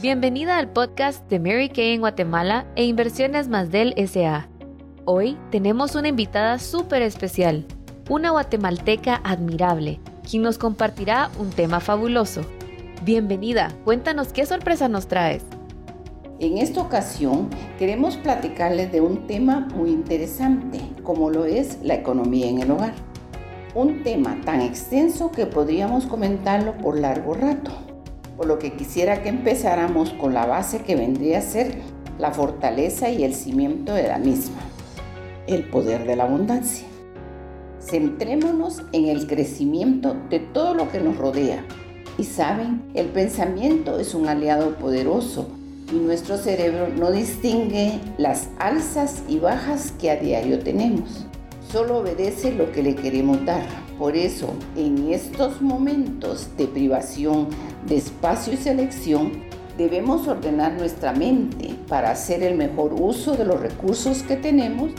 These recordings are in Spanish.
Bienvenida al podcast de Mary Kay en Guatemala e Inversiones Más del SA. Hoy tenemos una invitada súper especial, una guatemalteca admirable, quien nos compartirá un tema fabuloso. Bienvenida, cuéntanos qué sorpresa nos traes. En esta ocasión queremos platicarles de un tema muy interesante, como lo es la economía en el hogar. Un tema tan extenso que podríamos comentarlo por largo rato por lo que quisiera que empezáramos con la base que vendría a ser la fortaleza y el cimiento de la misma, el poder de la abundancia. Centrémonos en el crecimiento de todo lo que nos rodea. Y saben, el pensamiento es un aliado poderoso y nuestro cerebro no distingue las alzas y bajas que a diario tenemos. Solo obedece lo que le queremos dar. Por eso, en estos momentos de privación de espacio y selección, debemos ordenar nuestra mente para hacer el mejor uso de los recursos que tenemos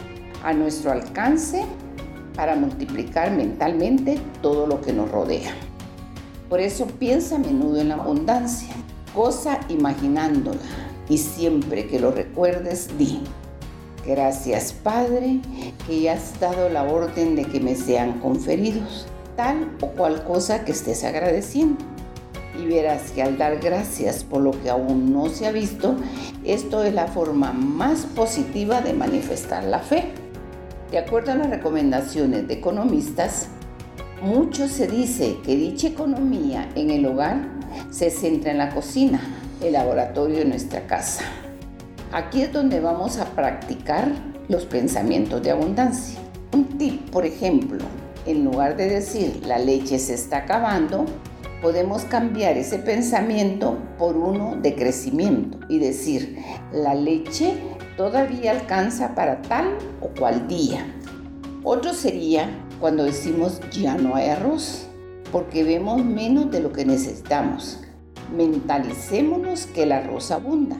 a nuestro alcance para multiplicar mentalmente todo lo que nos rodea. Por eso piensa a menudo en la abundancia, cosa imaginándola y siempre que lo recuerdes, di, Gracias Padre, que has dado la orden de que me sean conferidos tal o cual cosa que estés agradeciendo. Y verás que al dar gracias por lo que aún no se ha visto, esto es la forma más positiva de manifestar la fe. De acuerdo a las recomendaciones de economistas, mucho se dice que dicha economía en el hogar se centra en la cocina, el laboratorio de nuestra casa. Aquí es donde vamos a practicar los pensamientos de abundancia. Un tip, por ejemplo, en lugar de decir la leche se está acabando, podemos cambiar ese pensamiento por uno de crecimiento y decir la leche todavía alcanza para tal o cual día. Otro sería cuando decimos ya no hay arroz, porque vemos menos de lo que necesitamos. Mentalicémonos que el arroz abunda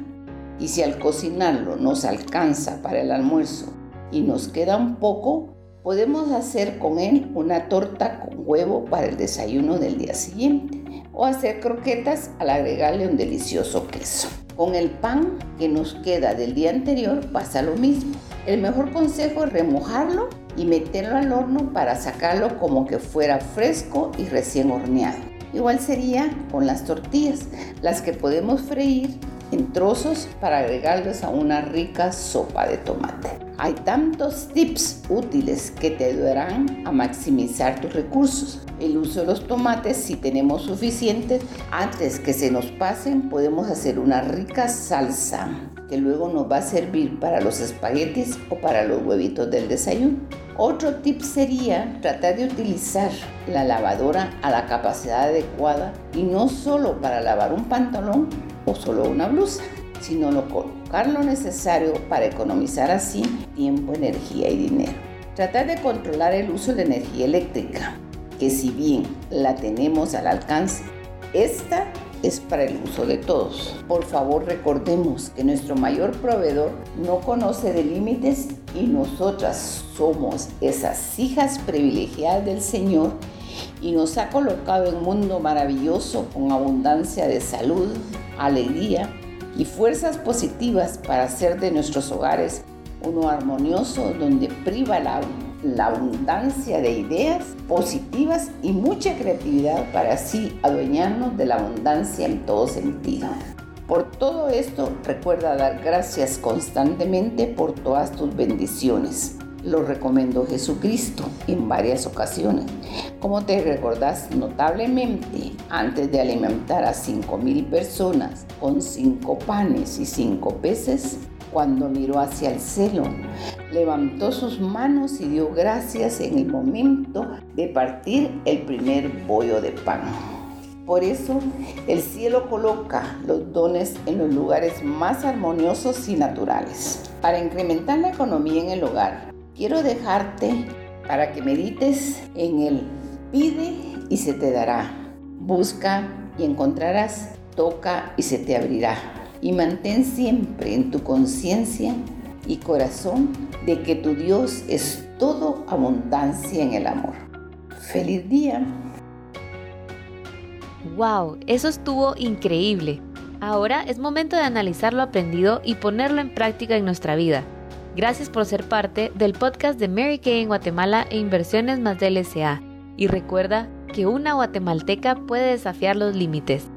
y si al cocinarlo nos alcanza para el almuerzo y nos queda un poco, podemos hacer con él una torta con huevo para el desayuno del día siguiente o hacer croquetas al agregarle un delicioso queso. Con el pan que nos queda del día anterior pasa lo mismo. El mejor consejo es remojarlo y meterlo al horno para sacarlo como que fuera fresco y recién horneado. Igual sería con las tortillas, las que podemos freír en trozos para agregarles a una rica sopa de tomate. Hay tantos tips útiles que te ayudarán a maximizar tus recursos. El uso de los tomates, si tenemos suficientes, antes que se nos pasen, podemos hacer una rica salsa que luego nos va a servir para los espaguetis o para los huevitos del desayuno. Otro tip sería tratar de utilizar la lavadora a la capacidad adecuada y no solo para lavar un pantalón, o solo una blusa, sino lo colocar lo necesario para economizar así tiempo, energía y dinero. Tratar de controlar el uso de energía eléctrica, que si bien la tenemos al alcance, esta es para el uso de todos. Por favor recordemos que nuestro mayor proveedor no conoce de límites y nosotras somos esas hijas privilegiadas del Señor y nos ha colocado en un mundo maravilloso con abundancia de salud, alegría y fuerzas positivas para hacer de nuestros hogares uno armonioso donde priva la, abundancia de ideas positivas y mucha creatividad para así adueñarnos de la abundancia en todo sentido. Por todo esto, recuerda dar gracias constantemente por todas tus bendiciones lo recomendó Jesucristo en varias ocasiones. Como te recordás notablemente, antes de alimentar a cinco mil personas con cinco panes y cinco peces, cuando miró hacia el cielo, levantó sus manos y dio gracias en el momento de partir el primer bollo de pan. Por eso el cielo coloca los dones en los lugares más armoniosos y naturales. Para incrementar la economía en el hogar, quiero dejarte para que medites en el pide y se te dará. Busca y encontrarás. Toca y se te abrirá. Y mantén siempre en tu conciencia y corazón de que tu Dios es todo abundancia en el amor. ¡Feliz día! ¡Wow! Eso estuvo increíble. Ahora es momento de analizar lo aprendido y ponerlo en práctica en nuestra vida. Gracias por ser parte del podcast de Mary Kay en Guatemala e Inversiones más del SA. Y recuerda que una guatemalteca puede desafiar los límites.